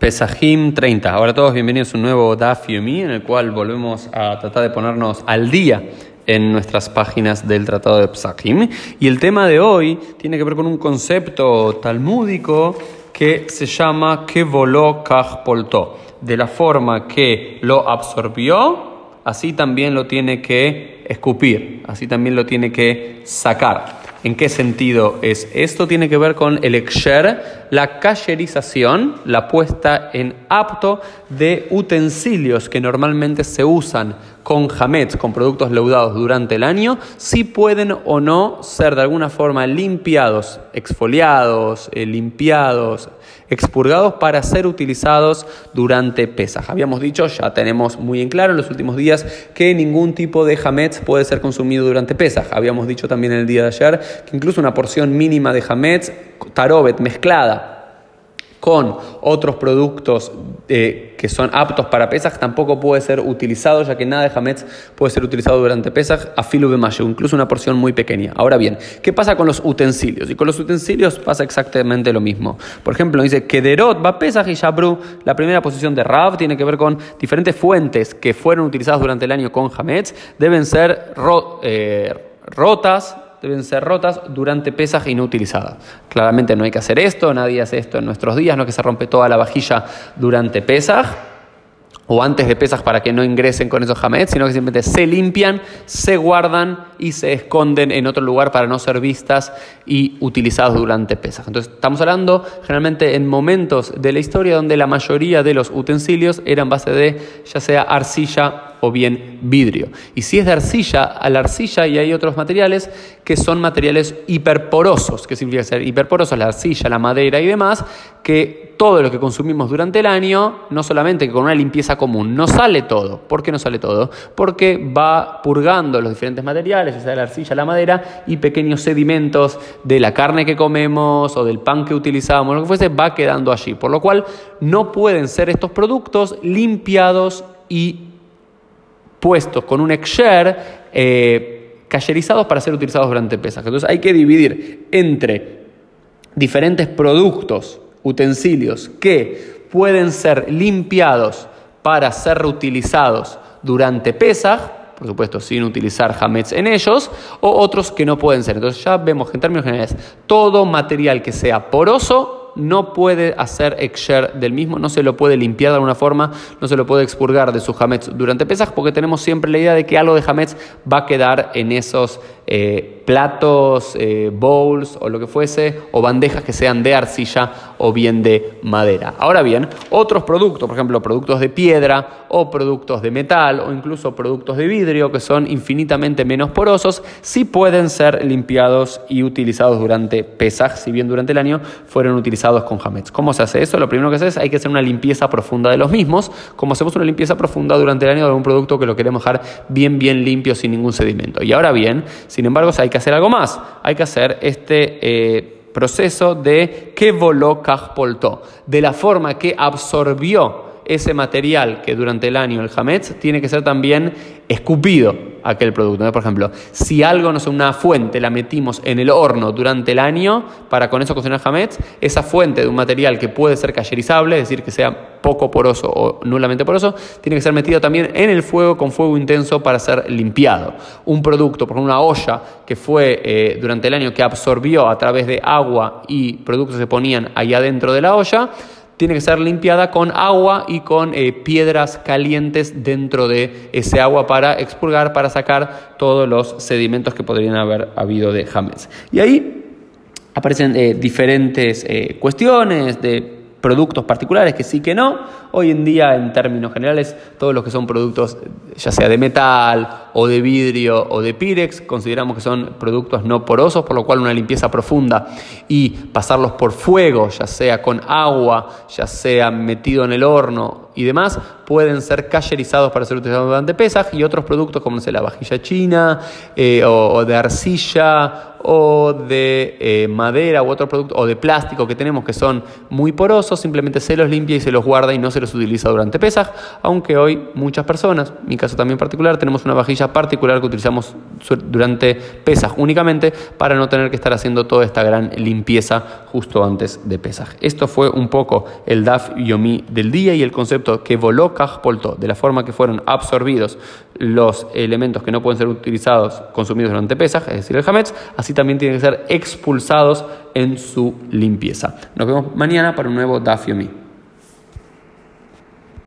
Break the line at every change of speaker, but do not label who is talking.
Pesajim 30. Ahora todos bienvenidos a un nuevo Daf Yomi en el cual volvemos a tratar de ponernos al día en nuestras páginas del Tratado de Pesajim. Y el tema de hoy tiene que ver con un concepto talmúdico que se llama que voló poltó. De la forma que lo absorbió, así también lo tiene que escupir, así también lo tiene que sacar. ¿En qué sentido es? Esto tiene que ver con el exer, la cayerización, la puesta en apto de utensilios que normalmente se usan con jamets, con productos leudados durante el año, si pueden o no ser de alguna forma limpiados, exfoliados, eh, limpiados, expurgados para ser utilizados durante Pesaj. Habíamos dicho, ya tenemos muy en claro en los últimos días que ningún tipo de jamets puede ser consumido durante Pesaj. Habíamos dicho también el día de ayer que incluso una porción mínima de jamets, tarobet mezclada con otros productos eh, que son aptos para Pesach tampoco puede ser utilizado, ya que nada de Hametz puede ser utilizado durante Pesach a filo de mayo, incluso una porción muy pequeña. Ahora bien, ¿qué pasa con los utensilios? Y con los utensilios pasa exactamente lo mismo. Por ejemplo, dice que Derot va Pesach y Shabru, la primera posición de Rav tiene que ver con diferentes fuentes que fueron utilizadas durante el año con Hametz, deben ser eh, rotas deben ser rotas durante pesas inutilizadas. Claramente no hay que hacer esto, nadie hace esto en nuestros días, no que se rompe toda la vajilla durante pesas o antes de pesas para que no ingresen con esos jamets, sino que simplemente se limpian, se guardan y se esconden en otro lugar para no ser vistas y utilizadas durante pesas. Entonces, estamos hablando generalmente en momentos de la historia donde la mayoría de los utensilios eran base de ya sea arcilla o bien vidrio. Y si es de arcilla, a la arcilla y hay otros materiales que son materiales hiperporosos, que significa ser hiperporosos, la arcilla, la madera y demás, que todo lo que consumimos durante el año, no solamente que con una limpieza común, no sale todo. ¿Por qué no sale todo? Porque va purgando los diferentes materiales, ya sea la arcilla, la madera y pequeños sedimentos de la carne que comemos o del pan que utilizamos, lo que fuese, va quedando allí. Por lo cual no pueden ser estos productos limpiados y puestos con un exer eh, para ser utilizados durante pesas. Entonces hay que dividir entre diferentes productos, utensilios que pueden ser limpiados para ser reutilizados durante pesas, por supuesto sin utilizar jamets en ellos, o otros que no pueden ser. Entonces ya vemos que en términos generales todo material que sea poroso no puede hacer exer del mismo, no se lo puede limpiar de alguna forma, no se lo puede expurgar de sus hametz durante pesas, porque tenemos siempre la idea de que algo de hametz va a quedar en esos eh, platos, eh, bowls o lo que fuese, o bandejas que sean de arcilla o bien de madera. Ahora bien, otros productos, por ejemplo, productos de piedra o productos de metal o incluso productos de vidrio que son infinitamente menos porosos, sí pueden ser limpiados y utilizados durante pesaj, si bien durante el año fueron utilizados con hametz. ¿Cómo se hace eso? Lo primero que se hace es hay que hacer una limpieza profunda de los mismos, como hacemos una limpieza profunda durante el año de algún producto que lo queremos dejar bien, bien limpio, sin ningún sedimento. Y ahora bien, sin embargo, hay que hacer algo más. Hay que hacer este... Eh, proceso de que voló poltó, de la forma que absorbió ese material que durante el año el hametz tiene que ser también escupido aquel producto. Por ejemplo, si algo, no es una fuente la metimos en el horno durante el año para con eso cocinar hametz, esa fuente de un material que puede ser cayerizable, es decir, que sea poco poroso o nulamente poroso, tiene que ser metido también en el fuego con fuego intenso para ser limpiado. Un producto, por ejemplo, una olla que fue eh, durante el año que absorbió a través de agua y productos que se ponían ahí adentro de la olla, tiene que ser limpiada con agua y con eh, piedras calientes dentro de ese agua para expurgar, para sacar todos los sedimentos que podrían haber habido de James. Y ahí aparecen eh, diferentes cuestiones de productos particulares que sí que no. Hoy en día, en términos generales, todos los que son productos, ya sea de metal o de vidrio o de pirex, consideramos que son productos no porosos, por lo cual una limpieza profunda y pasarlos por fuego, ya sea con agua, ya sea metido en el horno y demás pueden ser cayerizados para ser utilizados durante Pesaj y otros productos como la vajilla china eh, o, de arcilla o de eh, madera u otro producto o de plástico que tenemos que son muy porosos, simplemente se los limpia y se los guarda y no se los utiliza durante Pesaj, aunque hoy muchas personas, mi caso también particular, tenemos una vajilla particular que utilizamos durante Pesaj únicamente para no tener que estar haciendo toda esta gran limpieza justo antes de Pesaj. Esto fue un poco el Daf Yomi del día y el concepto que voló Polto, de la forma que fueron absorbidos los elementos que no pueden ser utilizados, consumidos durante Pesaj, es decir, el Hametz, así también tienen que ser expulsados en su limpieza. Nos vemos mañana para un nuevo Daf Yomi.